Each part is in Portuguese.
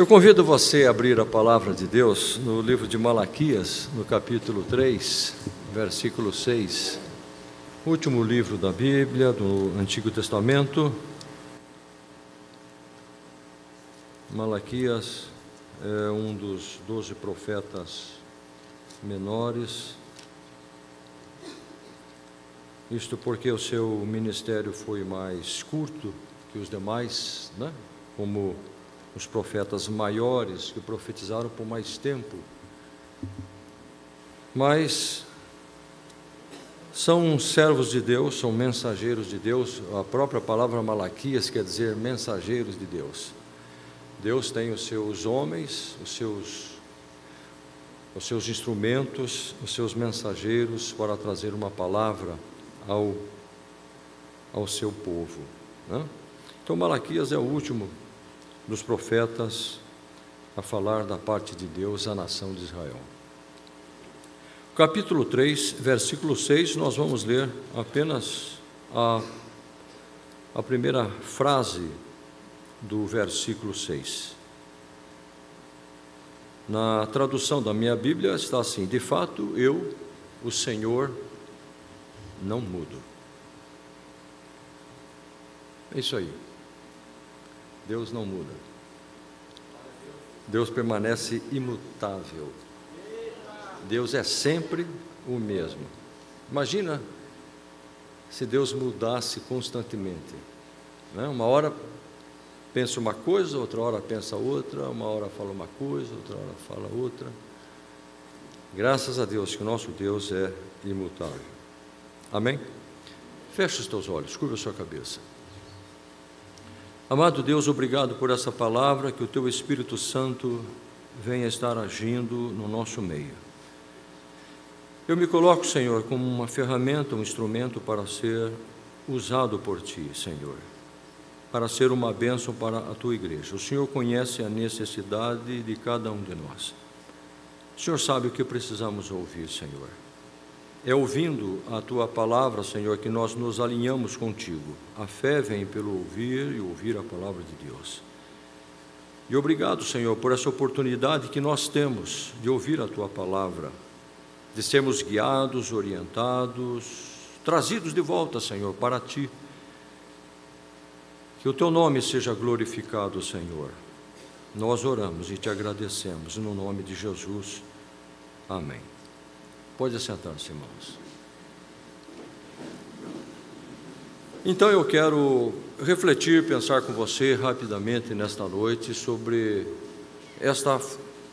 Eu convido você a abrir a palavra de Deus no livro de Malaquias, no capítulo 3, versículo 6. Último livro da Bíblia, do Antigo Testamento. Malaquias é um dos doze profetas menores. Isto porque o seu ministério foi mais curto que os demais, né? como os profetas maiores que profetizaram por mais tempo. Mas são servos de Deus, são mensageiros de Deus. A própria palavra Malaquias quer dizer mensageiros de Deus. Deus tem os seus homens, os seus os seus instrumentos, os seus mensageiros para trazer uma palavra ao ao seu povo. Né? Então Malaquias é o último dos profetas a falar da parte de Deus à nação de Israel. Capítulo 3, versículo 6, nós vamos ler apenas a, a primeira frase do versículo 6. Na tradução da minha Bíblia está assim: De fato, eu, o Senhor, não mudo. É isso aí. Deus não muda. Deus permanece imutável. Deus é sempre o mesmo. Imagina se Deus mudasse constantemente. Né? Uma hora pensa uma coisa, outra hora pensa outra, uma hora fala uma coisa, outra hora fala outra. Graças a Deus que o nosso Deus é imutável. Amém? Feche os teus olhos, curva a sua cabeça. Amado Deus, obrigado por essa palavra, que o teu Espírito Santo venha estar agindo no nosso meio. Eu me coloco, Senhor, como uma ferramenta, um instrumento para ser usado por ti, Senhor, para ser uma bênção para a tua igreja. O Senhor conhece a necessidade de cada um de nós. O Senhor sabe o que precisamos ouvir, Senhor. É ouvindo a tua palavra, Senhor, que nós nos alinhamos contigo. A fé vem pelo ouvir e ouvir a palavra de Deus. E obrigado, Senhor, por essa oportunidade que nós temos de ouvir a tua palavra, de sermos guiados, orientados, trazidos de volta, Senhor, para ti. Que o teu nome seja glorificado, Senhor. Nós oramos e te agradecemos no nome de Jesus. Amém. Pode assentar-se, irmãos. Então eu quero refletir, pensar com você rapidamente nesta noite sobre esta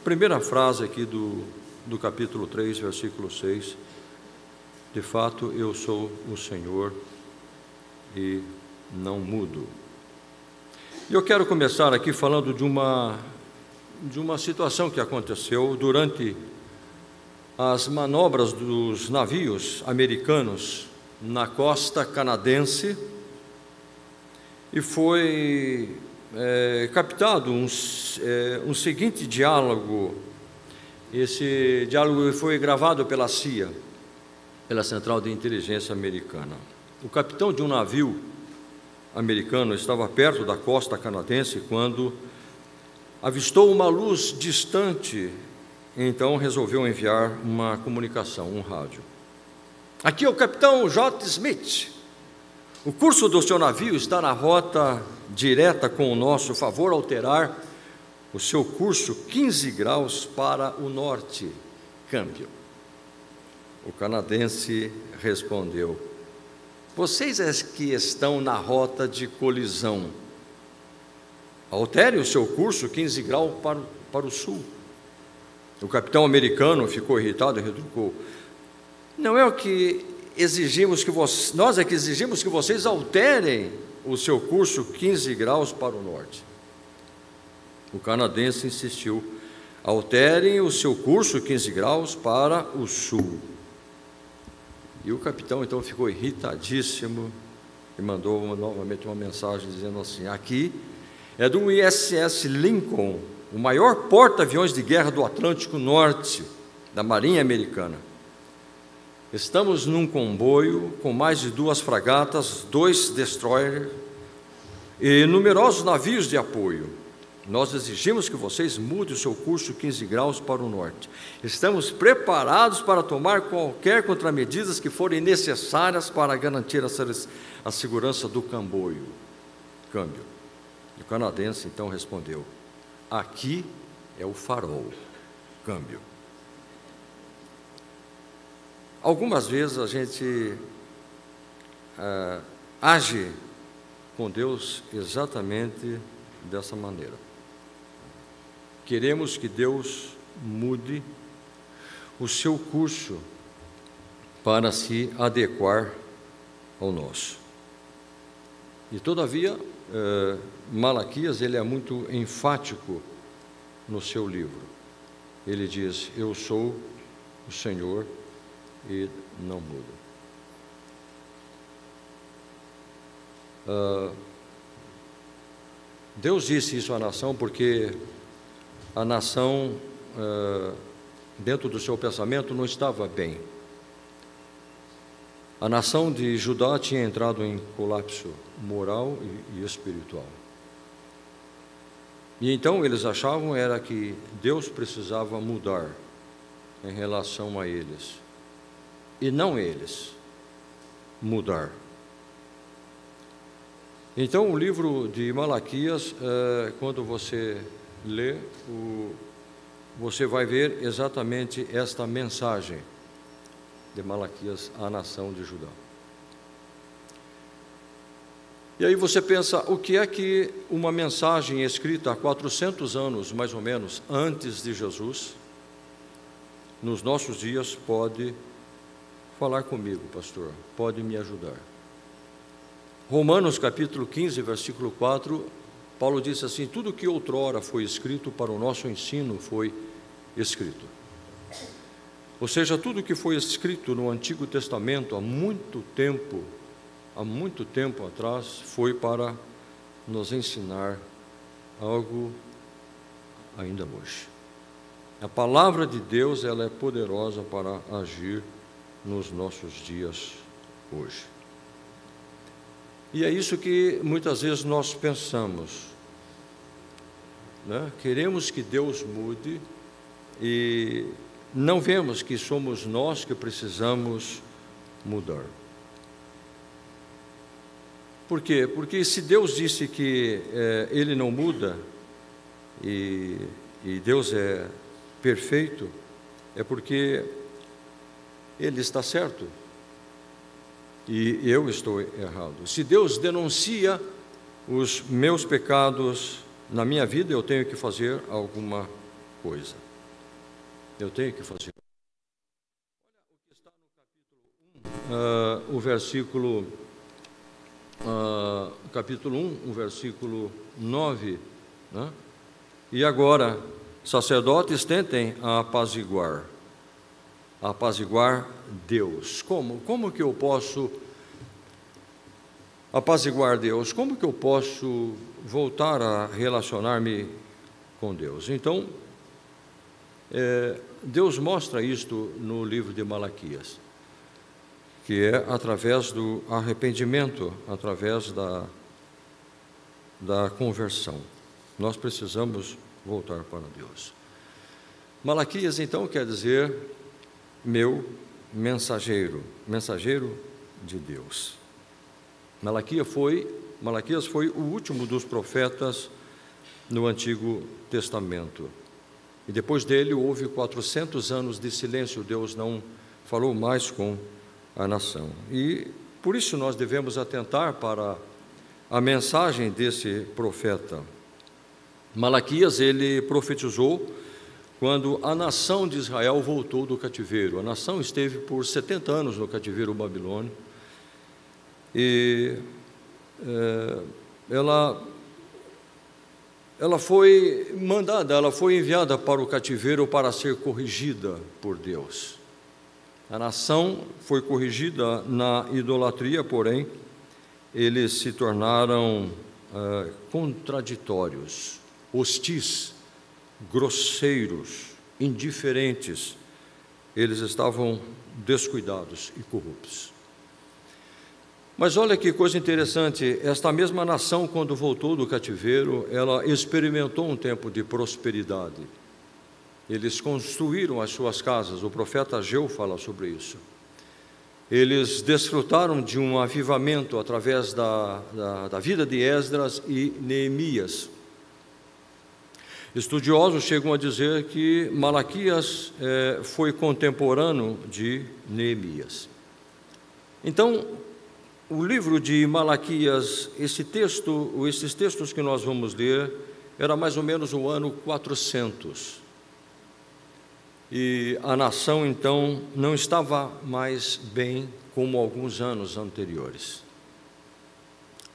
primeira frase aqui do, do capítulo 3, versículo 6. De fato, eu sou o Senhor e não mudo. E eu quero começar aqui falando de uma, de uma situação que aconteceu durante as manobras dos navios americanos na costa canadense e foi é, captado um, é, um seguinte diálogo. Esse diálogo foi gravado pela CIA, pela Central de Inteligência Americana. O capitão de um navio americano estava perto da costa canadense quando avistou uma luz distante então resolveu enviar uma comunicação, um rádio. Aqui é o capitão J. Smith. O curso do seu navio está na rota direta com o nosso favor alterar o seu curso 15 graus para o norte. Câmbio. O canadense respondeu: Vocês é que estão na rota de colisão. Altere o seu curso 15 graus para, para o sul. O capitão americano ficou irritado e retrucou: Não é o que exigimos que vocês, nós é que exigimos que vocês alterem o seu curso 15 graus para o norte. O canadense insistiu: Alterem o seu curso 15 graus para o sul. E o capitão então ficou irritadíssimo e mandou novamente uma mensagem dizendo assim: Aqui é do ISS Lincoln o maior porta-aviões de guerra do Atlântico Norte, da Marinha Americana. Estamos num comboio com mais de duas fragatas, dois destroyers e numerosos navios de apoio. Nós exigimos que vocês mudem o seu curso 15 graus para o norte. Estamos preparados para tomar qualquer contramedidas que forem necessárias para garantir a segurança do camboio. Câmbio. O canadense então respondeu: Aqui é o farol. Câmbio. Algumas vezes a gente é, age com Deus exatamente dessa maneira. Queremos que Deus mude o seu curso para se adequar ao nosso. E todavia, eh, Malaquias ele é muito enfático no seu livro. Ele diz: Eu sou o Senhor e não muda. Uh, Deus disse isso à nação porque a nação, uh, dentro do seu pensamento, não estava bem. A nação de Judá tinha entrado em colapso moral e, e espiritual. E então eles achavam era que Deus precisava mudar em relação a eles e não eles mudar. Então, o livro de Malaquias, é, quando você lê, o, você vai ver exatamente esta mensagem de Malaquias à nação de Judá. E aí você pensa, o que é que uma mensagem escrita há 400 anos, mais ou menos, antes de Jesus, nos nossos dias pode falar comigo, pastor, pode me ajudar. Romanos capítulo 15, versículo 4, Paulo disse assim: Tudo que outrora foi escrito para o nosso ensino foi escrito. Ou seja, tudo que foi escrito no Antigo Testamento há muito tempo, há muito tempo atrás, foi para nos ensinar algo ainda hoje. A palavra de Deus ela é poderosa para agir nos nossos dias hoje. E é isso que muitas vezes nós pensamos. Né? Queremos que Deus mude e não vemos que somos nós que precisamos mudar. Por quê? Porque se Deus disse que é, Ele não muda e, e Deus é perfeito, é porque ele está certo e eu estou errado. Se Deus denuncia os meus pecados na minha vida, eu tenho que fazer alguma coisa. Eu tenho que fazer. Olha o que está no capítulo 1, uh, o versículo, uh, capítulo 1, o versículo 9. Né? E agora, sacerdotes tentem apaziguar apaziguar Deus. Como? Como que eu posso apaziguar Deus? Como que eu posso voltar a relacionar-me com Deus? Então, é, Deus mostra isto no livro de Malaquias, que é através do arrependimento, através da, da conversão. Nós precisamos voltar para Deus. Malaquias, então, quer dizer meu mensageiro, mensageiro de Deus. Malaquias foi, Malaquias foi o último dos profetas no Antigo Testamento. E depois dele houve 400 anos de silêncio, Deus não falou mais com a nação. E por isso nós devemos atentar para a mensagem desse profeta. Malaquias, ele profetizou quando a nação de Israel voltou do cativeiro. A nação esteve por 70 anos no cativeiro babilônio e é, ela, ela foi mandada, ela foi enviada para o cativeiro para ser corrigida por Deus. A nação foi corrigida na idolatria, porém, eles se tornaram é, contraditórios, hostis grosseiros, indiferentes, eles estavam descuidados e corruptos. Mas olha que coisa interessante, esta mesma nação, quando voltou do cativeiro, ela experimentou um tempo de prosperidade. Eles construíram as suas casas, o profeta Ageu fala sobre isso. Eles desfrutaram de um avivamento através da, da, da vida de Esdras e Neemias. Estudiosos chegam a dizer que Malaquias eh, foi contemporâneo de Neemias. Então, o livro de Malaquias, esse texto, esses textos que nós vamos ler, era mais ou menos o ano 400. E a nação então não estava mais bem como alguns anos anteriores.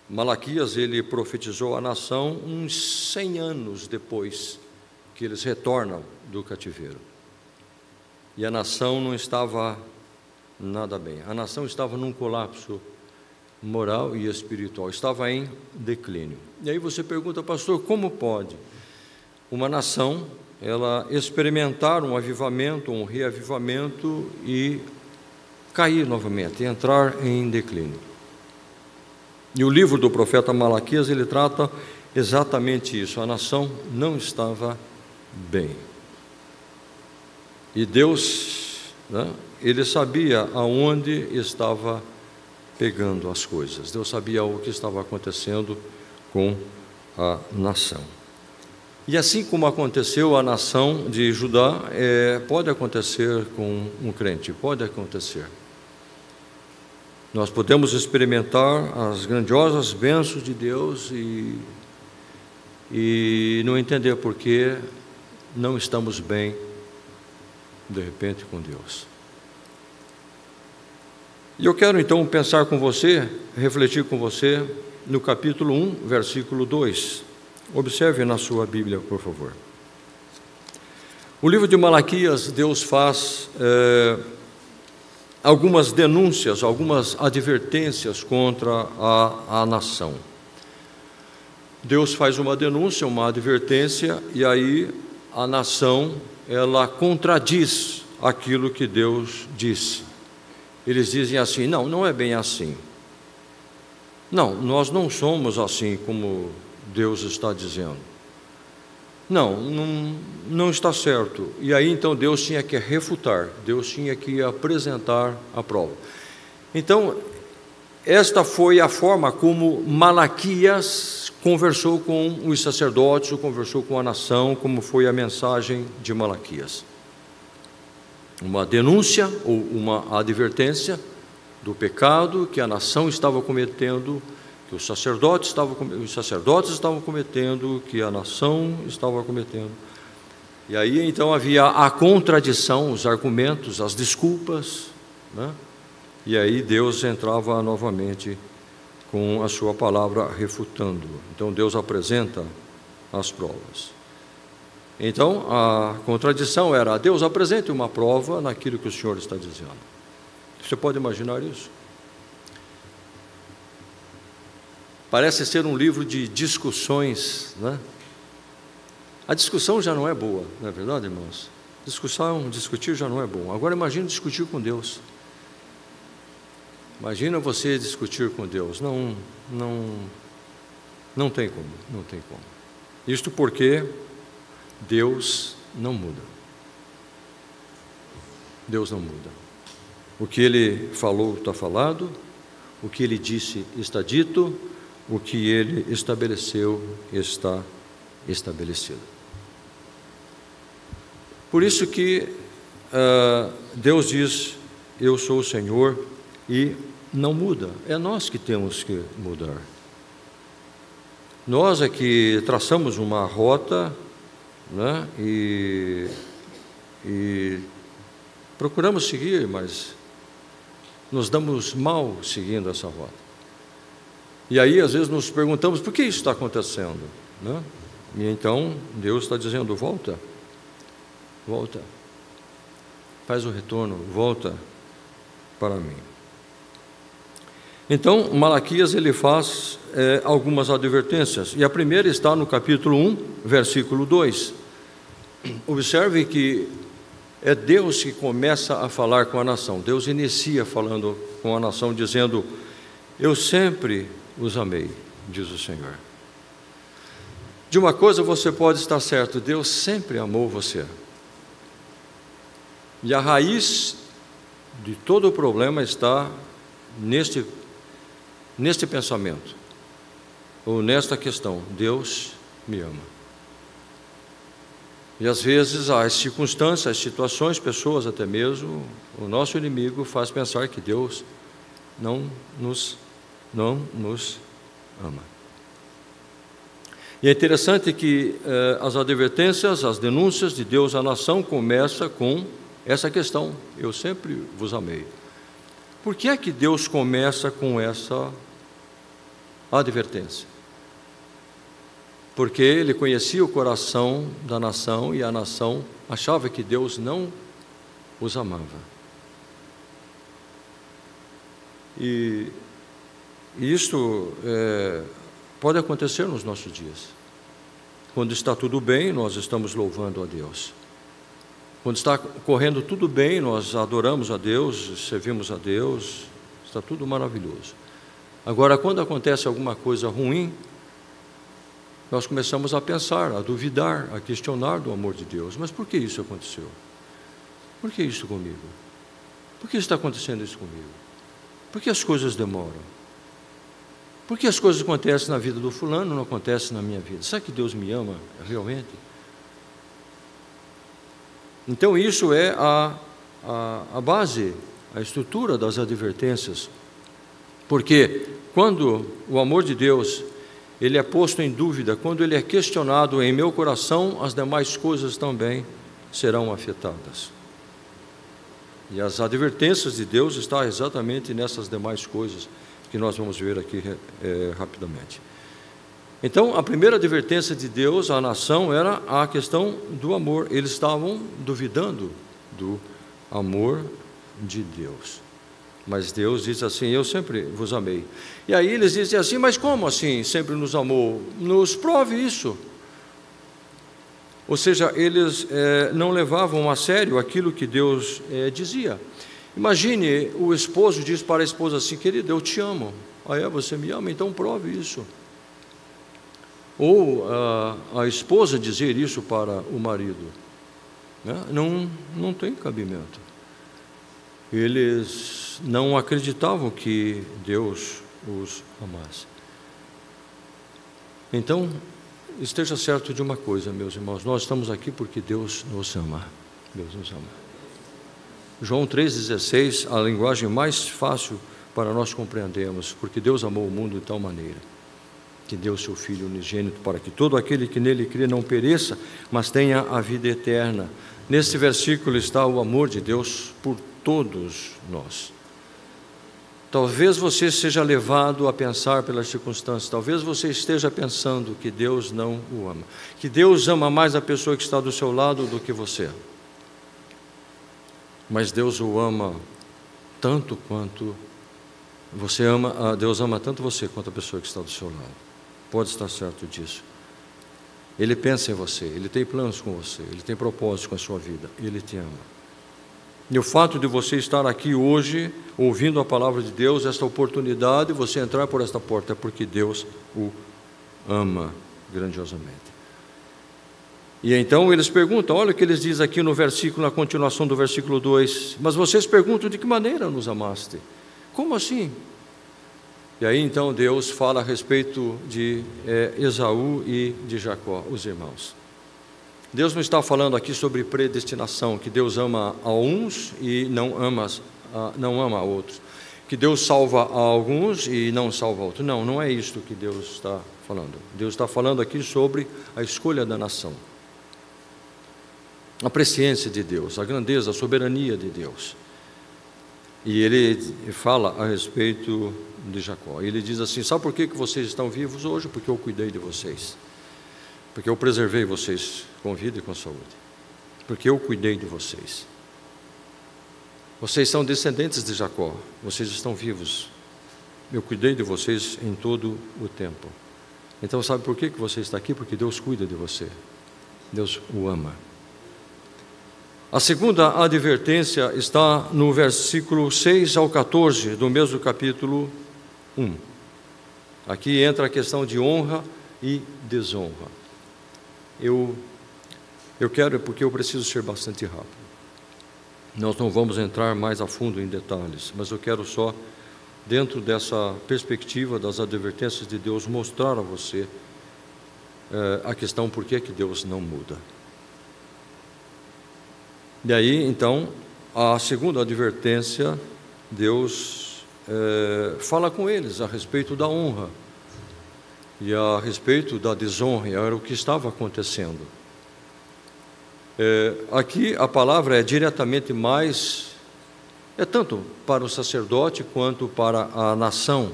Malaquias ele profetizou a nação uns 100 anos depois que eles retornam do cativeiro. E a nação não estava nada bem. A nação estava num colapso moral e espiritual, estava em declínio. E aí você pergunta, pastor, como pode uma nação ela experimentar um avivamento, um reavivamento e cair novamente, entrar em declínio? E o livro do profeta Malaquias ele trata exatamente isso. A nação não estava bem. E Deus, né, ele sabia aonde estava pegando as coisas. Deus sabia o que estava acontecendo com a nação. E assim como aconteceu a nação de Judá, é, pode acontecer com um crente, pode acontecer. Nós podemos experimentar as grandiosas bênçãos de Deus e, e não entender por que não estamos bem, de repente, com Deus. E eu quero então pensar com você, refletir com você no capítulo 1, versículo 2. Observe na sua Bíblia, por favor. O livro de Malaquias, Deus faz é, algumas denúncias, algumas advertências contra a, a nação. Deus faz uma denúncia, uma advertência, e aí a nação ela contradiz aquilo que Deus disse eles dizem assim: não, não é bem assim. Não, nós não somos assim como Deus está dizendo. Não, não, não está certo. E aí então Deus tinha que refutar, Deus tinha que apresentar a prova. Então, esta foi a forma como Malaquias conversou com os sacerdotes, conversou com a nação, como foi a mensagem de Malaquias uma denúncia ou uma advertência do pecado que a nação estava cometendo, que os sacerdotes estavam, os sacerdotes estavam cometendo, que a nação estava cometendo. E aí então havia a contradição, os argumentos, as desculpas, né? e aí Deus entrava novamente com a sua palavra refutando. Então Deus apresenta as provas. Então, a contradição era: Deus apresente uma prova naquilo que o Senhor está dizendo. Você pode imaginar isso? Parece ser um livro de discussões, né? A discussão já não é boa, não é verdade, irmãos? Discussão, discutir já não é bom. Agora imagine discutir com Deus. Imagina você discutir com Deus. Não, não, não tem como, não tem como. Isto porque Deus não muda. Deus não muda. O que ele falou está falado, o que ele disse está dito, o que ele estabeleceu está estabelecido. Por isso que uh, Deus diz: Eu sou o Senhor e não muda. É nós que temos que mudar. Nós é que traçamos uma rota né? e, e procuramos seguir, mas nos damos mal seguindo essa rota. E aí, às vezes, nos perguntamos por que isso está acontecendo. Né? E então, Deus está dizendo: volta, volta, faz o retorno, volta para mim. Então, Malaquias ele faz é, algumas advertências, e a primeira está no capítulo 1, versículo 2. Observe que é Deus que começa a falar com a nação. Deus inicia falando com a nação, dizendo: Eu sempre os amei, diz o Senhor. De uma coisa você pode estar certo: Deus sempre amou você. E a raiz de todo o problema está neste, neste pensamento, ou nesta questão: Deus me ama. E às vezes as circunstâncias, as situações, pessoas até mesmo, o nosso inimigo faz pensar que Deus não nos, não nos ama. E é interessante que eh, as advertências, as denúncias de Deus à nação começam com essa questão: eu sempre vos amei. Por que é que Deus começa com essa advertência? Porque ele conhecia o coração da nação e a nação achava que Deus não os amava. E isto é, pode acontecer nos nossos dias. Quando está tudo bem, nós estamos louvando a Deus. Quando está correndo tudo bem, nós adoramos a Deus, servimos a Deus, está tudo maravilhoso. Agora, quando acontece alguma coisa ruim, nós começamos a pensar, a duvidar, a questionar do amor de Deus. Mas por que isso aconteceu? Por que isso comigo? Por que está acontecendo isso comigo? Por que as coisas demoram? Por que as coisas acontecem na vida do fulano não acontecem na minha vida? Será que Deus me ama realmente? Então, isso é a, a, a base, a estrutura das advertências. Porque quando o amor de Deus ele é posto em dúvida, quando ele é questionado em meu coração, as demais coisas também serão afetadas. E as advertências de Deus estão exatamente nessas demais coisas que nós vamos ver aqui é, rapidamente. Então, a primeira advertência de Deus à nação era a questão do amor. Eles estavam duvidando do amor de Deus. Mas Deus diz assim: Eu sempre vos amei. E aí eles dizem assim: Mas como assim sempre nos amou? Nos prove isso. Ou seja, eles é, não levavam a sério aquilo que Deus é, dizia. Imagine o esposo diz para a esposa assim: Querida, eu te amo. Aí ah, é, você me ama, então prove isso. Ou a, a esposa dizer isso para o marido. Né? Não, não tem cabimento. Eles não acreditavam que Deus os amasse. Então, esteja certo de uma coisa, meus irmãos, nós estamos aqui porque Deus nos ama. Deus nos ama. João 3,16, a linguagem mais fácil para nós compreendermos, porque Deus amou o mundo de tal maneira que deu seu Filho unigênito para que todo aquele que nele crê não pereça, mas tenha a vida eterna. Nesse versículo está o amor de Deus por todos nós. Talvez você seja levado a pensar pelas circunstâncias, talvez você esteja pensando que Deus não o ama, que Deus ama mais a pessoa que está do seu lado do que você. Mas Deus o ama tanto quanto você ama, ah, Deus ama tanto você quanto a pessoa que está do seu lado. Pode estar certo disso. Ele pensa em você, ele tem planos com você, ele tem propósitos com a sua vida, ele te ama. E o fato de você estar aqui hoje, ouvindo a palavra de Deus, esta oportunidade, você entrar por esta porta, é porque Deus o ama grandiosamente. E então eles perguntam, olha o que eles dizem aqui no versículo, na continuação do versículo 2: Mas vocês perguntam de que maneira nos amaste? Como assim? E aí então Deus fala a respeito de é, Esaú e de Jacó, os irmãos. Deus não está falando aqui sobre predestinação, que Deus ama a uns e não ama, não ama a outros. Que Deus salva a alguns e não salva a outros. Não, não é isto que Deus está falando. Deus está falando aqui sobre a escolha da nação. A presciência de Deus, a grandeza, a soberania de Deus. E ele fala a respeito de Jacó. Ele diz assim: Sabe por que, que vocês estão vivos hoje? Porque eu cuidei de vocês porque eu preservei vocês com vida e com saúde, porque eu cuidei de vocês. Vocês são descendentes de Jacó, vocês estão vivos. Eu cuidei de vocês em todo o tempo. Então, sabe por que você está aqui? Porque Deus cuida de você. Deus o ama. A segunda advertência está no versículo 6 ao 14 do mesmo capítulo um. Aqui entra a questão de honra e desonra. Eu, eu quero, porque eu preciso ser bastante rápido. Nós não vamos entrar mais a fundo em detalhes, mas eu quero só, dentro dessa perspectiva das advertências de Deus, mostrar a você eh, a questão por que, que Deus não muda. E aí, então, a segunda advertência, Deus é, fala com eles a respeito da honra e a respeito da desonra, era o que estava acontecendo. É, aqui a palavra é diretamente mais, é tanto para o sacerdote quanto para a nação.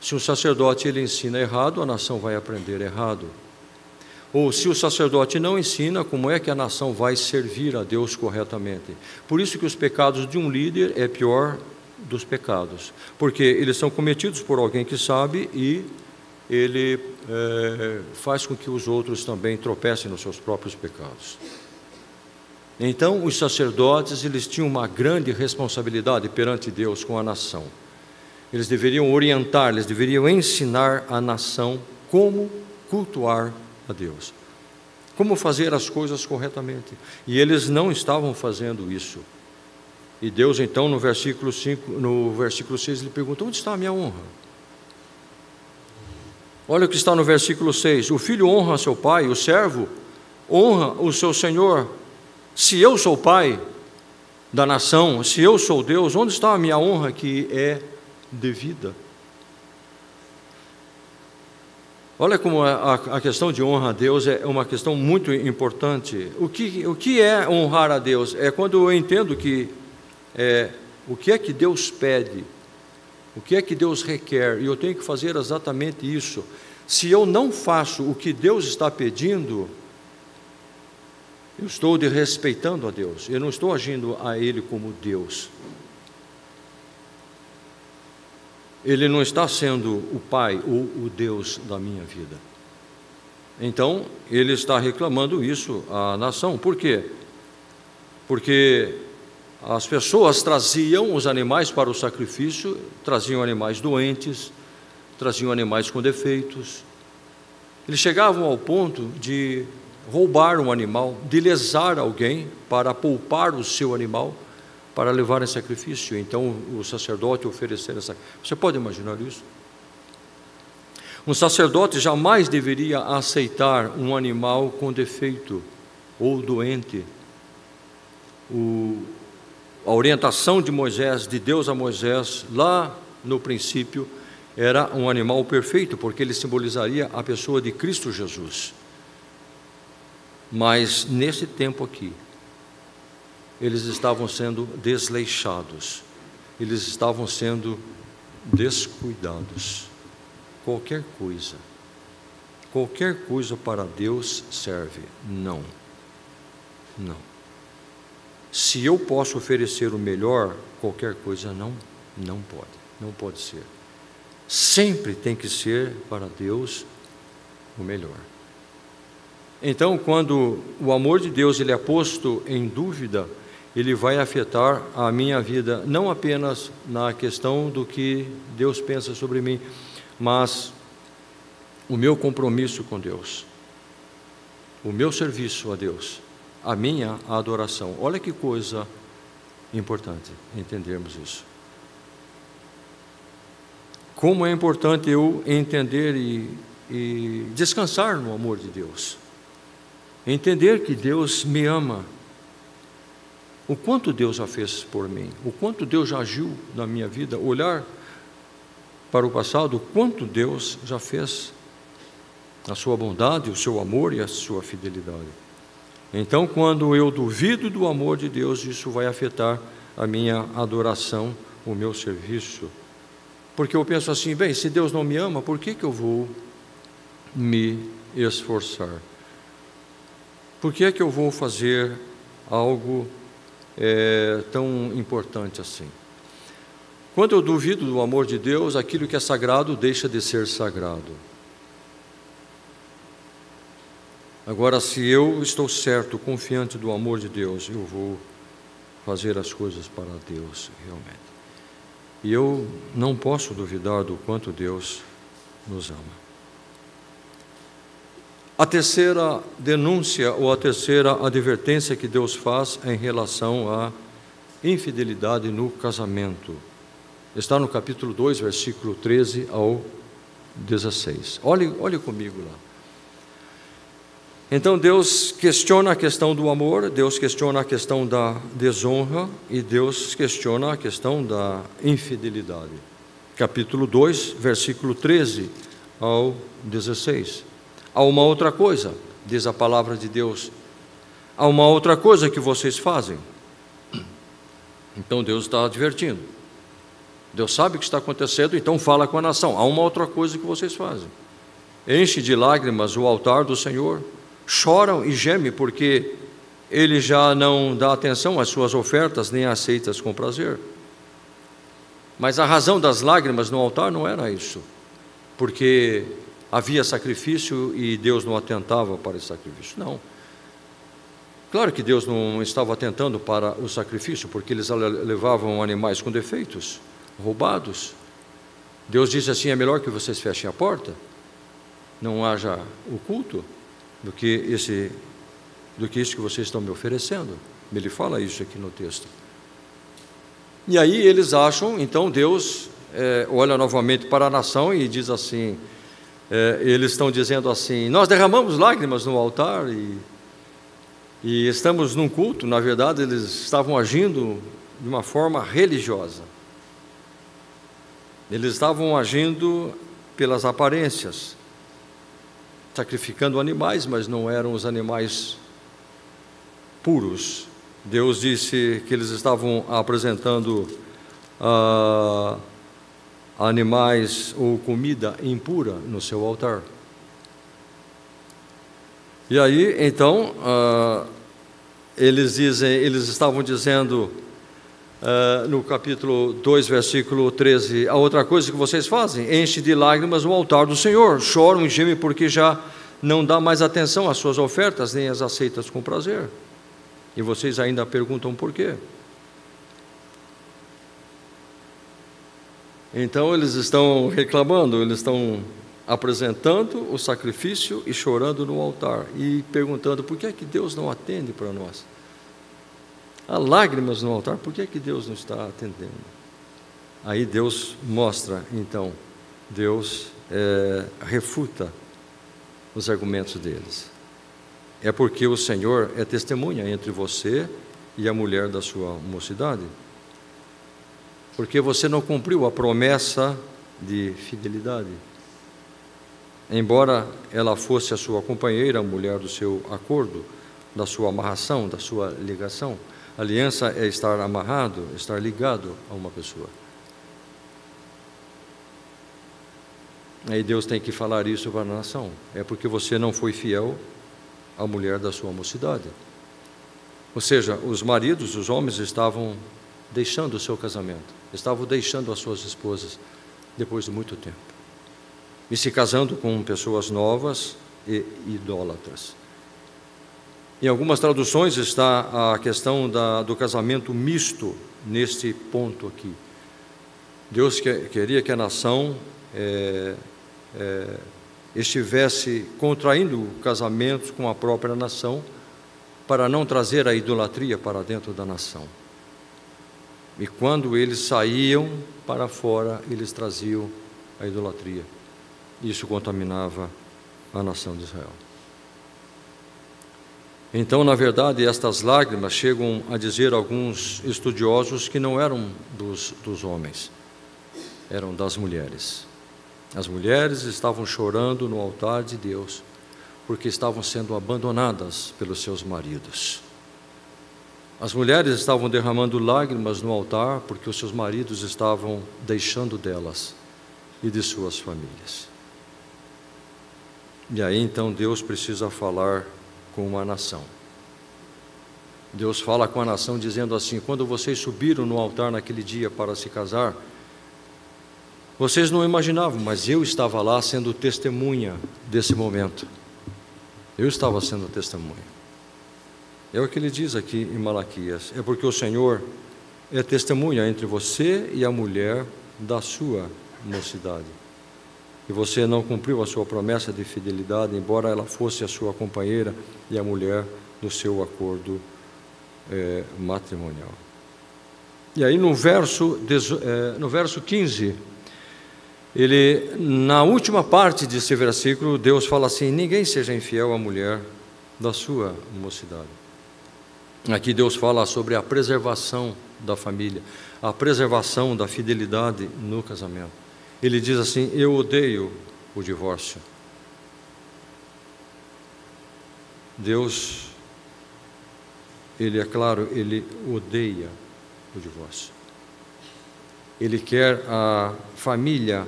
Se o sacerdote ele ensina errado, a nação vai aprender errado. Ou se o sacerdote não ensina, como é que a nação vai servir a Deus corretamente? Por isso que os pecados de um líder é pior dos pecados, porque eles são cometidos por alguém que sabe e ele é, faz com que os outros também tropecem nos seus próprios pecados. Então, os sacerdotes eles tinham uma grande responsabilidade perante Deus com a nação. Eles deveriam orientar, eles deveriam ensinar a nação como cultuar a Deus. Como fazer as coisas corretamente. E eles não estavam fazendo isso. E Deus, então, no versículo, 5, no versículo 6, lhe pergunta: Onde está a minha honra? Olha o que está no versículo 6: O filho honra seu pai, o servo honra o seu senhor. Se eu sou pai da nação, se eu sou Deus, onde está a minha honra que é devida? Olha como a, questão de honra a Deus é uma questão muito importante. O que, o que é honrar a Deus? É quando eu entendo que é, o que é que Deus pede, o que é que Deus requer, e eu tenho que fazer exatamente isso. Se eu não faço o que Deus está pedindo, eu estou desrespeitando a Deus, eu não estou agindo a Ele como Deus. Ele não está sendo o pai ou o Deus da minha vida. Então, ele está reclamando isso à nação. Por quê? Porque as pessoas traziam os animais para o sacrifício, traziam animais doentes, traziam animais com defeitos. Eles chegavam ao ponto de roubar um animal, de lesar alguém para poupar o seu animal para levar em sacrifício. Então o sacerdote oferecer essa. Você pode imaginar isso? Um sacerdote jamais deveria aceitar um animal com defeito ou doente. O, a orientação de Moisés, de Deus a Moisés, lá no princípio, era um animal perfeito, porque ele simbolizaria a pessoa de Cristo Jesus. Mas nesse tempo aqui, eles estavam sendo desleixados, eles estavam sendo descuidados. Qualquer coisa, qualquer coisa para Deus serve. Não, não. Se eu posso oferecer o melhor, qualquer coisa não, não pode, não pode ser. Sempre tem que ser para Deus o melhor. Então, quando o amor de Deus ele é posto em dúvida, ele vai afetar a minha vida, não apenas na questão do que Deus pensa sobre mim, mas o meu compromisso com Deus, o meu serviço a Deus, a minha adoração. Olha que coisa importante entendermos isso. Como é importante eu entender e, e descansar no amor de Deus, entender que Deus me ama o quanto Deus já fez por mim, o quanto Deus já agiu na minha vida, olhar para o passado, o quanto Deus já fez, a sua bondade, o seu amor e a sua fidelidade. Então, quando eu duvido do amor de Deus, isso vai afetar a minha adoração, o meu serviço. Porque eu penso assim, bem, se Deus não me ama, por que, que eu vou me esforçar? Por que é que eu vou fazer algo é, tão importante assim. Quando eu duvido do amor de Deus, aquilo que é sagrado deixa de ser sagrado. Agora, se eu estou certo, confiante do amor de Deus, eu vou fazer as coisas para Deus realmente. E eu não posso duvidar do quanto Deus nos ama. A terceira denúncia ou a terceira advertência que Deus faz é em relação à infidelidade no casamento. Está no capítulo 2, versículo 13 ao 16. Olhe, olhe comigo lá. Então Deus questiona a questão do amor, Deus questiona a questão da desonra e Deus questiona a questão da infidelidade. Capítulo 2, versículo 13 ao 16. Há uma outra coisa, diz a palavra de Deus. Há uma outra coisa que vocês fazem. Então Deus está advertindo. Deus sabe o que está acontecendo, então fala com a nação. Há uma outra coisa que vocês fazem. Enche de lágrimas o altar do Senhor, choram e gemem porque ele já não dá atenção às suas ofertas nem aceitas com prazer. Mas a razão das lágrimas no altar não era isso, porque havia sacrifício e Deus não atentava para esse sacrifício. Não. Claro que Deus não estava atentando para o sacrifício, porque eles levavam animais com defeitos, roubados. Deus disse assim: é melhor que vocês fechem a porta, não haja o culto, do que esse, do que isso que vocês estão me oferecendo. Ele fala isso aqui no texto. E aí eles acham, então Deus é, olha novamente para a nação e diz assim: é, eles estão dizendo assim: Nós derramamos lágrimas no altar e, e estamos num culto. Na verdade, eles estavam agindo de uma forma religiosa. Eles estavam agindo pelas aparências, sacrificando animais, mas não eram os animais puros. Deus disse que eles estavam apresentando. Uh, animais ou comida impura no seu altar. E aí, então, uh, eles dizem, eles estavam dizendo uh, no capítulo 2, versículo 13, a outra coisa que vocês fazem, enche de lágrimas o altar do Senhor, choram e gemem porque já não dá mais atenção às suas ofertas, nem as aceitas com prazer. E vocês ainda perguntam por quê? Então eles estão reclamando, eles estão apresentando o sacrifício e chorando no altar e perguntando por que é que Deus não atende para nós. Há lágrimas no altar, por que é que Deus não está atendendo? Aí Deus mostra, então, Deus é, refuta os argumentos deles. É porque o Senhor é testemunha entre você e a mulher da sua mocidade porque você não cumpriu a promessa de fidelidade. Embora ela fosse a sua companheira, a mulher do seu acordo, da sua amarração, da sua ligação. aliança é estar amarrado, estar ligado a uma pessoa. Aí Deus tem que falar isso para a nação. É porque você não foi fiel à mulher da sua mocidade. Ou seja, os maridos, os homens estavam deixando o seu casamento, estavam deixando as suas esposas depois de muito tempo e se casando com pessoas novas e idólatras. Em algumas traduções está a questão da, do casamento misto neste ponto aqui. Deus que, queria que a nação é, é, estivesse contraindo casamentos com a própria nação para não trazer a idolatria para dentro da nação. E quando eles saíam para fora, eles traziam a idolatria. Isso contaminava a nação de Israel. Então, na verdade, estas lágrimas chegam a dizer alguns estudiosos que não eram dos, dos homens, eram das mulheres. As mulheres estavam chorando no altar de Deus porque estavam sendo abandonadas pelos seus maridos. As mulheres estavam derramando lágrimas no altar porque os seus maridos estavam deixando delas e de suas famílias. E aí então Deus precisa falar com uma nação. Deus fala com a nação dizendo assim: quando vocês subiram no altar naquele dia para se casar, vocês não imaginavam, mas eu estava lá sendo testemunha desse momento. Eu estava sendo testemunha. É o que ele diz aqui em Malaquias: é porque o Senhor é testemunha entre você e a mulher da sua mocidade. E você não cumpriu a sua promessa de fidelidade, embora ela fosse a sua companheira e a mulher do seu acordo é, matrimonial. E aí no verso, é, no verso 15, ele, na última parte desse versículo, Deus fala assim: ninguém seja infiel à mulher da sua mocidade. Aqui Deus fala sobre a preservação da família, a preservação da fidelidade no casamento. Ele diz assim: Eu odeio o divórcio. Deus, ele é claro, ele odeia o divórcio. Ele quer a família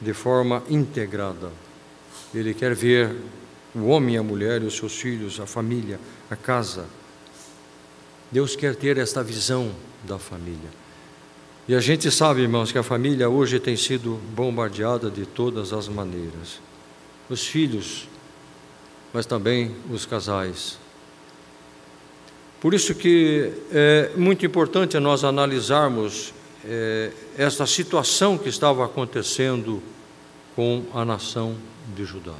de forma integrada. Ele quer ver o homem e a mulher e os seus filhos, a família, a casa. Deus quer ter esta visão da família. E a gente sabe, irmãos, que a família hoje tem sido bombardeada de todas as maneiras. Os filhos, mas também os casais. Por isso que é muito importante nós analisarmos é, esta situação que estava acontecendo com a nação de Judá.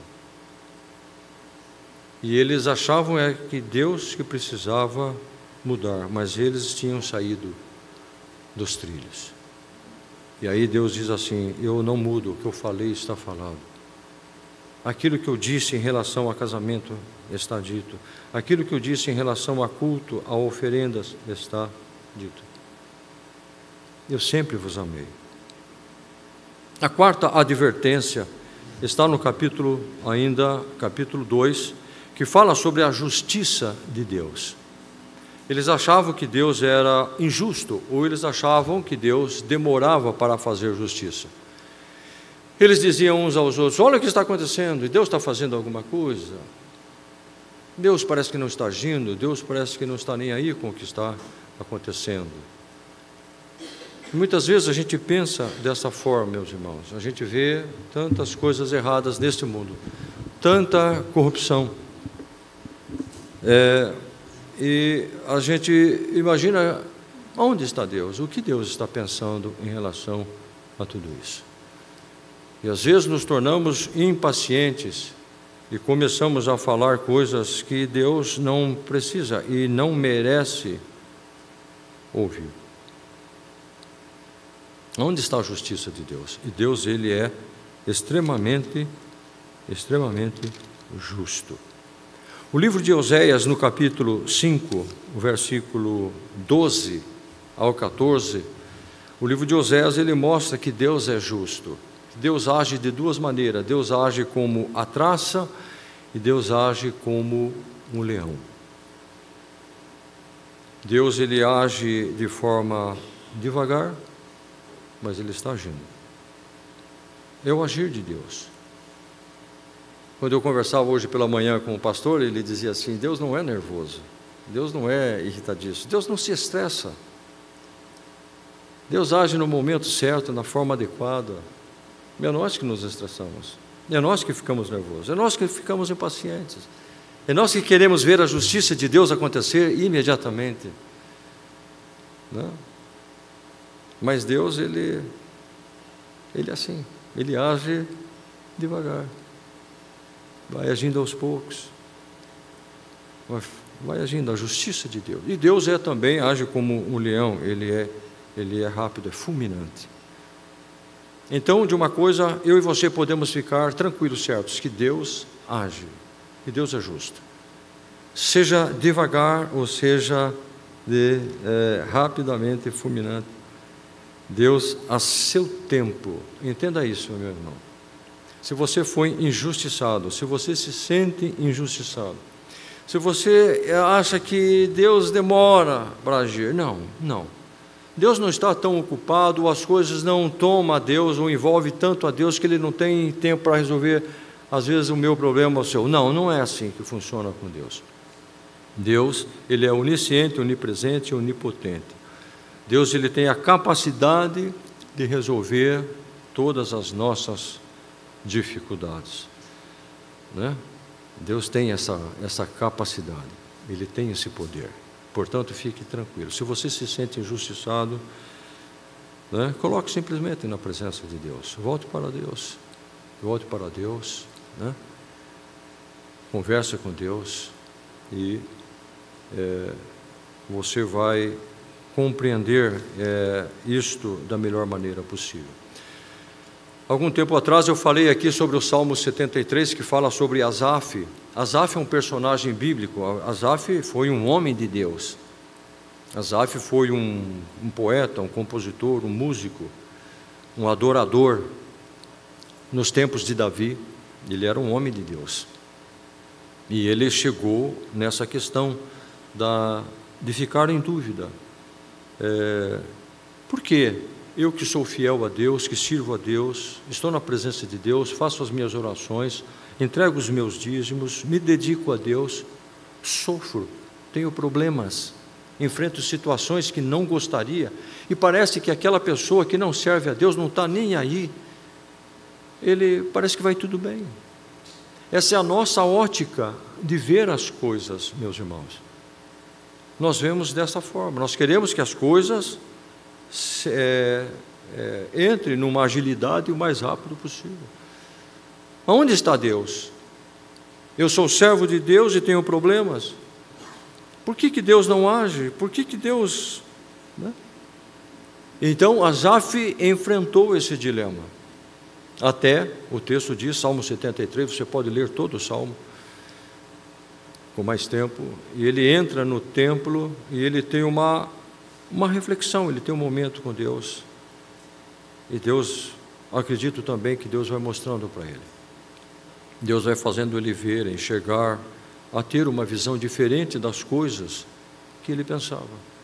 E eles achavam é que Deus que precisava mudar, mas eles tinham saído dos trilhos. E aí Deus diz assim: Eu não mudo, o que eu falei está falado. Aquilo que eu disse em relação a casamento está dito. Aquilo que eu disse em relação a culto, a oferendas, está dito. Eu sempre vos amei. A quarta advertência está no capítulo, ainda, capítulo 2, que fala sobre a justiça de Deus. Eles achavam que Deus era injusto, ou eles achavam que Deus demorava para fazer justiça. Eles diziam uns aos outros: Olha o que está acontecendo, e Deus está fazendo alguma coisa. Deus parece que não está agindo, Deus parece que não está nem aí com o que está acontecendo. Muitas vezes a gente pensa dessa forma, meus irmãos. A gente vê tantas coisas erradas neste mundo, tanta corrupção. É, e a gente imagina onde está Deus, o que Deus está pensando em relação a tudo isso. E às vezes nos tornamos impacientes e começamos a falar coisas que Deus não precisa e não merece ouvir. Onde está a justiça de Deus? E Deus ele é extremamente extremamente justo. O livro de Oséias, no capítulo 5, o versículo 12 ao 14, o livro de Oséias ele mostra que Deus é justo. Deus age de duas maneiras: Deus age como a traça e Deus age como um leão. Deus ele age de forma devagar, mas ele está agindo. É o agir de Deus. Quando eu conversava hoje pela manhã com o pastor, ele dizia assim: Deus não é nervoso, Deus não é irritadiço, Deus não se estressa. Deus age no momento certo, na forma adequada. É nós que nos estressamos, é nós que ficamos nervosos, é nós que ficamos impacientes, é nós que queremos ver a justiça de Deus acontecer imediatamente. Não? Né? Mas Deus, ele, ele é assim, ele age devagar vai agindo aos poucos, vai, vai agindo a justiça de Deus. E Deus é também, age como um leão, ele é, ele é rápido, é fulminante. Então, de uma coisa, eu e você podemos ficar tranquilos, certos, que Deus age, que Deus é justo. Seja devagar ou seja de, é, rapidamente fulminante, Deus a seu tempo, entenda isso, meu irmão se você foi injustiçado, se você se sente injustiçado, se você acha que Deus demora para agir, não, não. Deus não está tão ocupado, as coisas não tomam a Deus ou envolve tanto a Deus que Ele não tem tempo para resolver, às vezes, o meu problema ou o seu. Não, não é assim que funciona com Deus. Deus, Ele é onisciente, onipresente e onipotente. Deus, Ele tem a capacidade de resolver todas as nossas dificuldades. Né? Deus tem essa, essa capacidade, Ele tem esse poder. Portanto, fique tranquilo. Se você se sente injustiçado, né, coloque simplesmente na presença de Deus. Volte para Deus. Volte para Deus. Né? Converse com Deus e é, você vai compreender é, isto da melhor maneira possível. Algum tempo atrás eu falei aqui sobre o Salmo 73 que fala sobre Asaf. Asaf é um personagem bíblico. Asaf foi um homem de Deus. Asaf foi um, um poeta, um compositor, um músico, um adorador. Nos tempos de Davi, ele era um homem de Deus. E ele chegou nessa questão da, de ficar em dúvida. É, por quê? Eu que sou fiel a Deus, que sirvo a Deus, estou na presença de Deus, faço as minhas orações, entrego os meus dízimos, me dedico a Deus, sofro, tenho problemas, enfrento situações que não gostaria, e parece que aquela pessoa que não serve a Deus não está nem aí, ele parece que vai tudo bem. Essa é a nossa ótica de ver as coisas, meus irmãos. Nós vemos dessa forma, nós queremos que as coisas é, é, entre numa agilidade o mais rápido possível. Onde está Deus? Eu sou servo de Deus e tenho problemas. Por que, que Deus não age? Por que, que Deus. Né? Então, Asaf enfrentou esse dilema. Até, o texto diz, Salmo 73, você pode ler todo o Salmo com mais tempo, e ele entra no templo e ele tem uma uma reflexão, ele tem um momento com Deus. E Deus, acredito também que Deus vai mostrando para ele. Deus vai fazendo ele ver, enxergar, a ter uma visão diferente das coisas que ele pensava.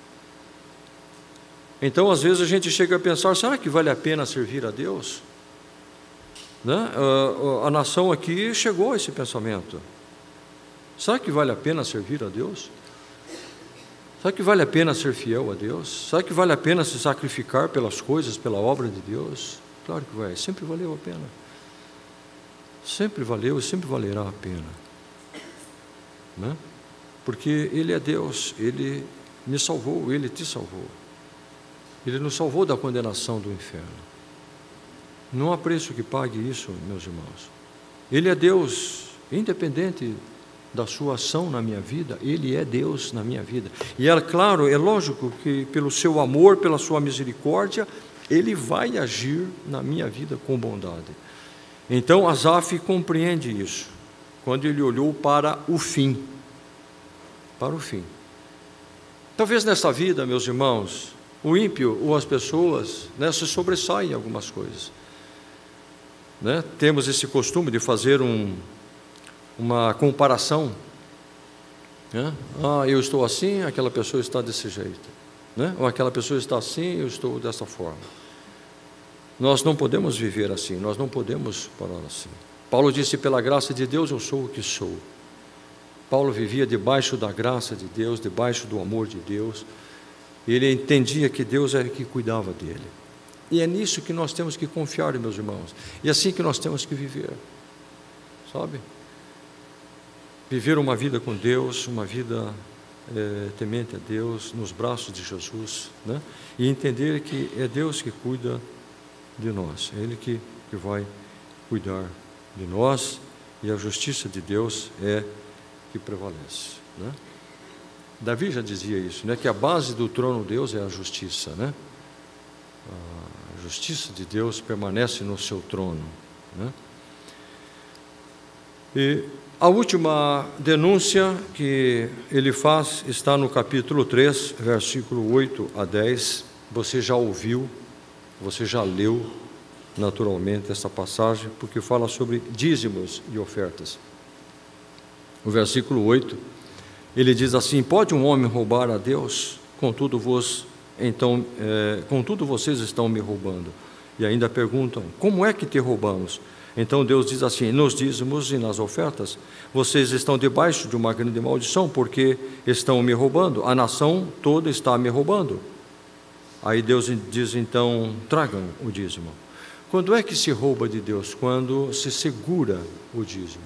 Então, às vezes, a gente chega a pensar: será que vale a pena servir a Deus? Né? A, a, a nação aqui chegou a esse pensamento. Será que vale a pena servir a Deus? Sabe que vale a pena ser fiel a Deus? Sabe que vale a pena se sacrificar pelas coisas, pela obra de Deus? Claro que vai, sempre valeu a pena. Sempre valeu e sempre valerá a pena. Né? Porque Ele é Deus, Ele me salvou, Ele te salvou. Ele nos salvou da condenação do inferno. Não há preço que pague isso, meus irmãos. Ele é Deus, independente da sua ação na minha vida, Ele é Deus na minha vida. E é claro, é lógico que pelo seu amor, pela sua misericórdia, Ele vai agir na minha vida com bondade. Então Asaf compreende isso, quando ele olhou para o fim. Para o fim. Talvez nessa vida, meus irmãos, o ímpio ou as pessoas né, se sobressaem em algumas coisas. Né? Temos esse costume de fazer um, uma comparação. Né? Ah, eu estou assim, aquela pessoa está desse jeito. Né? Ou aquela pessoa está assim, eu estou dessa forma. Nós não podemos viver assim, nós não podemos parar assim. Paulo disse: pela graça de Deus eu sou o que sou. Paulo vivia debaixo da graça de Deus, debaixo do amor de Deus. Ele entendia que Deus era que cuidava dele. E é nisso que nós temos que confiar, meus irmãos. E é assim que nós temos que viver. Sabe? Viver uma vida com Deus, uma vida é, temente a Deus, nos braços de Jesus, né? e entender que é Deus que cuida de nós, é Ele que, que vai cuidar de nós, e a justiça de Deus é que prevalece. Né? Davi já dizia isso, né? que a base do trono de Deus é a justiça. Né? A justiça de Deus permanece no seu trono. Né? E a última denúncia que ele faz está no capítulo 3, versículo 8 a 10. Você já ouviu, você já leu naturalmente essa passagem, porque fala sobre dízimos e ofertas. O versículo 8, ele diz assim: Pode um homem roubar a Deus? Contudo, vos, então, é, contudo vocês estão me roubando. E ainda perguntam: Como é que te roubamos? Então Deus diz assim: nos dízimos e nas ofertas, vocês estão debaixo de uma grande maldição, porque estão me roubando, a nação toda está me roubando. Aí Deus diz então: tragam o dízimo. Quando é que se rouba de Deus? Quando se segura o dízimo,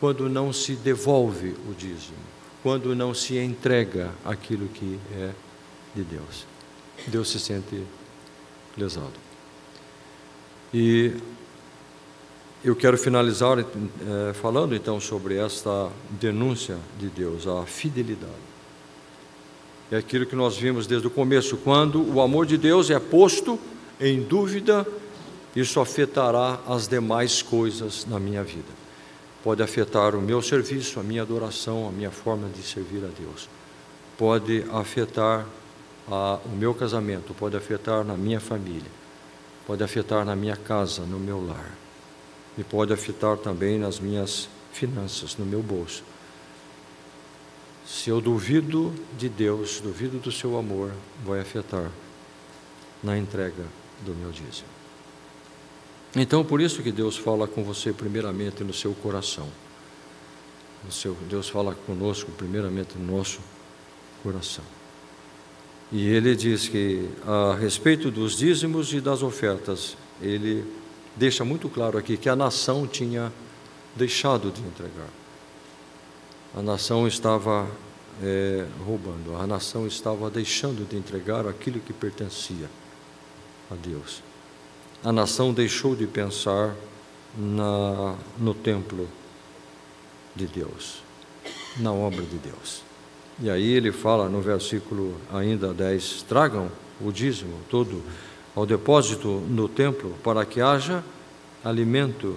quando não se devolve o dízimo, quando não se entrega aquilo que é de Deus. Deus se sente lesado. E eu quero finalizar é, falando então sobre esta denúncia de Deus, a fidelidade. É aquilo que nós vimos desde o começo, quando o amor de Deus é posto em dúvida, isso afetará as demais coisas na minha vida. Pode afetar o meu serviço, a minha adoração, a minha forma de servir a Deus. Pode afetar a, o meu casamento, pode afetar na minha família, pode afetar na minha casa, no meu lar. E pode afetar também nas minhas finanças, no meu bolso. Se eu duvido de Deus, duvido do seu amor, vai afetar na entrega do meu dízimo. Então, por isso que Deus fala com você primeiramente no seu coração. Seu, Deus fala conosco primeiramente no nosso coração. E ele diz que a respeito dos dízimos e das ofertas, ele deixa muito claro aqui que a nação tinha deixado de entregar. A nação estava é, roubando, a nação estava deixando de entregar aquilo que pertencia a Deus. A nação deixou de pensar na, no templo de Deus, na obra de Deus. E aí ele fala no versículo ainda 10: tragam o dízimo todo ao depósito no templo, para que haja alimento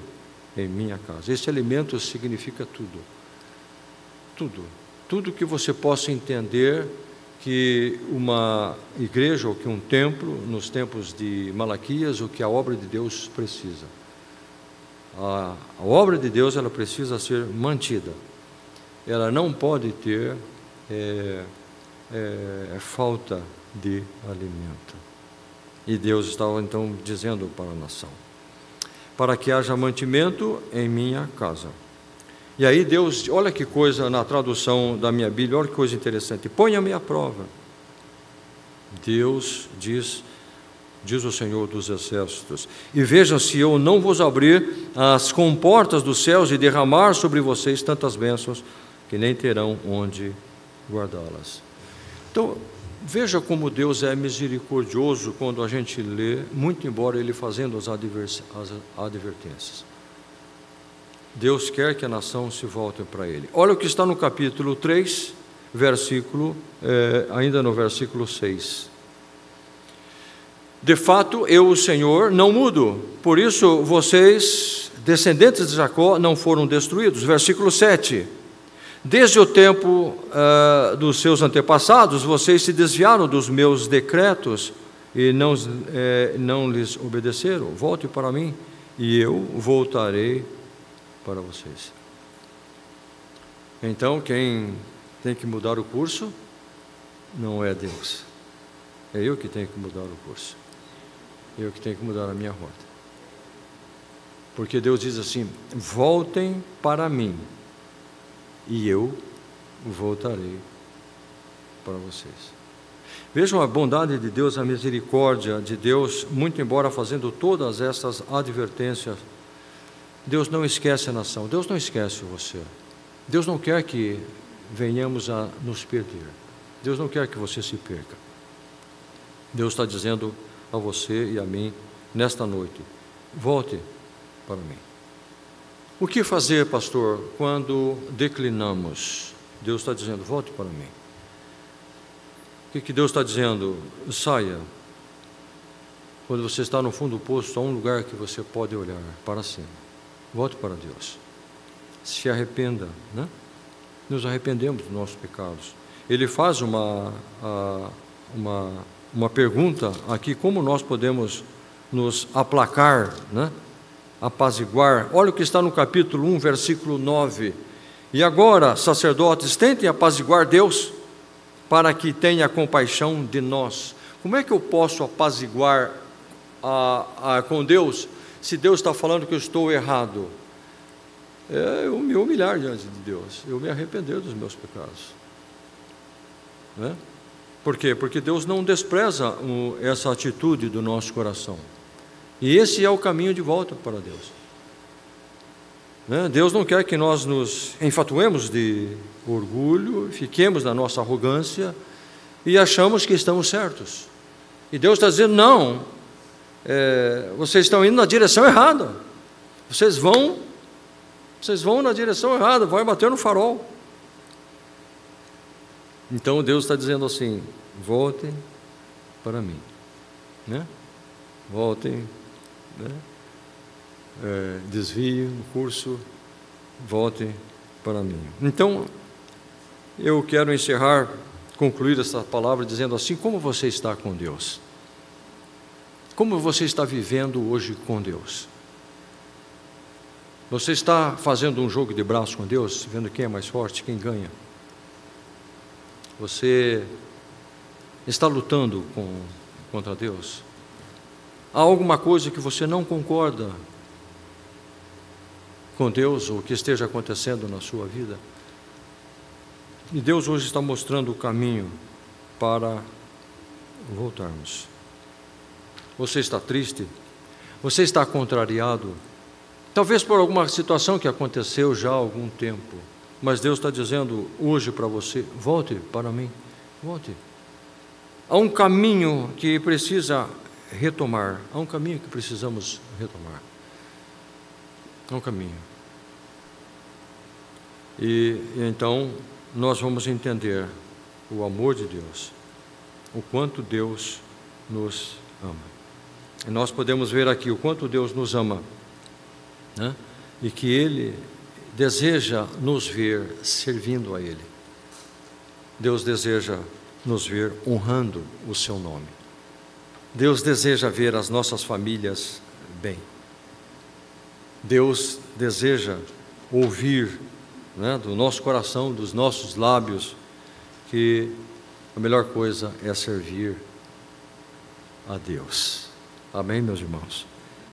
em minha casa. Esse alimento significa tudo. Tudo. Tudo que você possa entender que uma igreja ou que um templo, nos tempos de Malaquias, o que a obra de Deus precisa. A, a obra de Deus ela precisa ser mantida. Ela não pode ter é, é, falta de alimento. E Deus estava então dizendo para a nação: para que haja mantimento em minha casa. E aí Deus, olha que coisa na tradução da minha Bíblia, olha que coisa interessante. Ponha-me à prova. Deus diz, diz o Senhor dos Exércitos, e vejam se eu não vos abrir as comportas dos céus e derramar sobre vocês tantas bênçãos que nem terão onde guardá-las. Então, veja como Deus é misericordioso quando a gente lê, muito embora Ele fazendo as, as advertências. Deus quer que a nação se volte para Ele. Olha o que está no capítulo 3, versículo, é, ainda no versículo 6. De fato, eu, o Senhor, não mudo, por isso vocês, descendentes de Jacó, não foram destruídos. Versículo 7. Desde o tempo uh, dos seus antepassados, vocês se desviaram dos meus decretos e não, eh, não lhes obedeceram. Volte para mim e eu voltarei para vocês. Então, quem tem que mudar o curso não é Deus. É eu que tenho que mudar o curso. Eu que tenho que mudar a minha rota. Porque Deus diz assim: voltem para mim, e eu voltarei para vocês. Vejam a bondade de Deus, a misericórdia de Deus, muito embora fazendo todas essas advertências Deus não esquece a nação, Deus não esquece você. Deus não quer que venhamos a nos perder. Deus não quer que você se perca. Deus está dizendo a você e a mim nesta noite: volte para mim. O que fazer, pastor, quando declinamos? Deus está dizendo: volte para mim. O que, que Deus está dizendo? Saia. Quando você está no fundo do poço, há um lugar que você pode olhar para cima. Volte para Deus. Se arrependa, né? Nos arrependemos dos nossos pecados. Ele faz uma, uma, uma pergunta aqui: como nós podemos nos aplacar, né? Apaziguar? Olha o que está no capítulo 1, versículo 9. E agora, sacerdotes, tentem apaziguar Deus para que tenha compaixão de nós. Como é que eu posso apaziguar a, a, com Deus? se Deus está falando que eu estou errado? É eu me humilhar diante de Deus, eu me arrepender dos meus pecados. Né? Por quê? Porque Deus não despreza essa atitude do nosso coração. E esse é o caminho de volta para Deus. Né? Deus não quer que nós nos enfatuemos de orgulho, fiquemos na nossa arrogância e achamos que estamos certos. E Deus está dizendo: não, é, vocês estão indo na direção errada. Vocês vão, vocês vão na direção errada, vão bater no farol. Então Deus está dizendo assim: voltem para mim, né? Voltem, né? É, desviem o curso, voltem para mim. Então, eu quero encerrar, concluir essa palavra dizendo assim: como você está com Deus? Como você está vivendo hoje com Deus? Você está fazendo um jogo de braço com Deus, vendo quem é mais forte, quem ganha? Você está lutando com, contra Deus? Há alguma coisa que você não concorda com Deus ou que esteja acontecendo na sua vida? E Deus hoje está mostrando o caminho para voltarmos. Você está triste? Você está contrariado? Talvez por alguma situação que aconteceu já há algum tempo. Mas Deus está dizendo hoje para você: volte para mim, volte. Há um caminho que precisa retomar, há um caminho que precisamos retomar. Há um caminho. E, então nós vamos entender o amor de Deus, o quanto Deus nos ama. E nós podemos ver aqui o quanto Deus nos ama, né? e que Ele deseja nos ver servindo a Ele. Deus deseja nos ver honrando o Seu nome. Deus deseja ver as nossas famílias bem. Deus deseja ouvir né, do nosso coração, dos nossos lábios, que a melhor coisa é servir a Deus. Amém, meus irmãos?